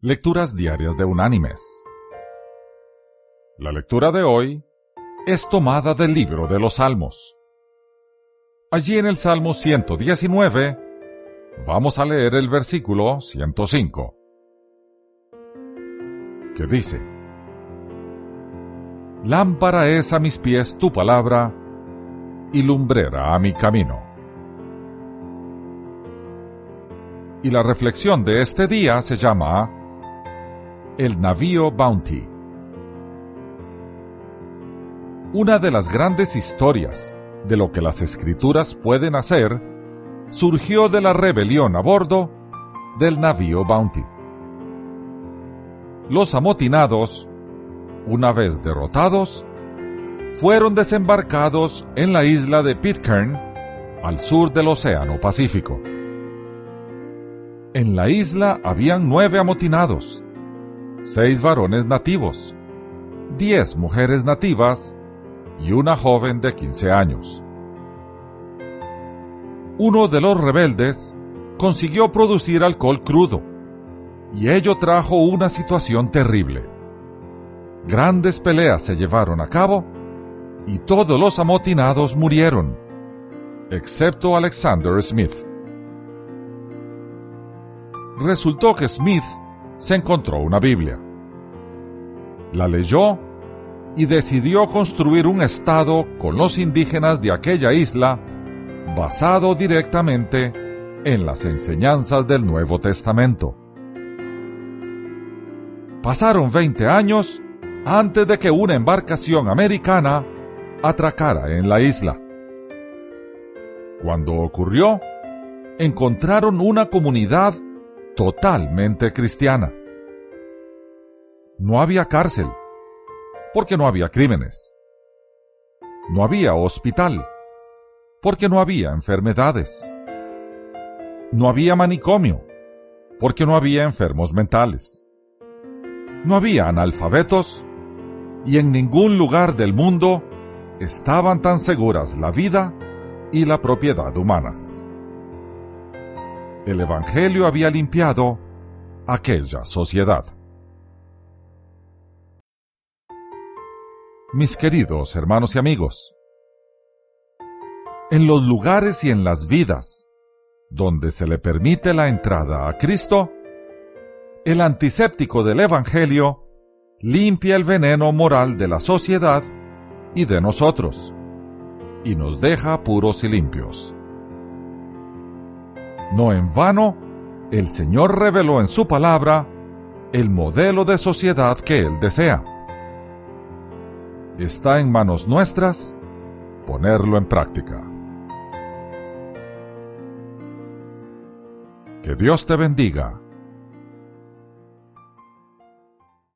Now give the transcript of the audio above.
Lecturas Diarias de Unánimes. La lectura de hoy es tomada del libro de los Salmos. Allí en el Salmo 119 vamos a leer el versículo 105, que dice, Lámpara es a mis pies tu palabra y lumbrera a mi camino. Y la reflexión de este día se llama el navío Bounty. Una de las grandes historias de lo que las escrituras pueden hacer surgió de la rebelión a bordo del navío Bounty. Los amotinados, una vez derrotados, fueron desembarcados en la isla de Pitcairn, al sur del Océano Pacífico. En la isla habían nueve amotinados, seis varones nativos, diez mujeres nativas y una joven de 15 años. Uno de los rebeldes consiguió producir alcohol crudo, y ello trajo una situación terrible. Grandes peleas se llevaron a cabo, y todos los amotinados murieron, excepto Alexander Smith. Resultó que Smith se encontró una Biblia. La leyó y decidió construir un estado con los indígenas de aquella isla basado directamente en las enseñanzas del Nuevo Testamento. Pasaron 20 años antes de que una embarcación americana atracara en la isla. Cuando ocurrió, encontraron una comunidad totalmente cristiana. No había cárcel, porque no había crímenes. No había hospital, porque no había enfermedades. No había manicomio, porque no había enfermos mentales. No había analfabetos, y en ningún lugar del mundo estaban tan seguras la vida y la propiedad humanas el Evangelio había limpiado aquella sociedad. Mis queridos hermanos y amigos, en los lugares y en las vidas donde se le permite la entrada a Cristo, el antiséptico del Evangelio limpia el veneno moral de la sociedad y de nosotros, y nos deja puros y limpios. No en vano, el Señor reveló en su palabra el modelo de sociedad que Él desea. Está en manos nuestras ponerlo en práctica. Que Dios te bendiga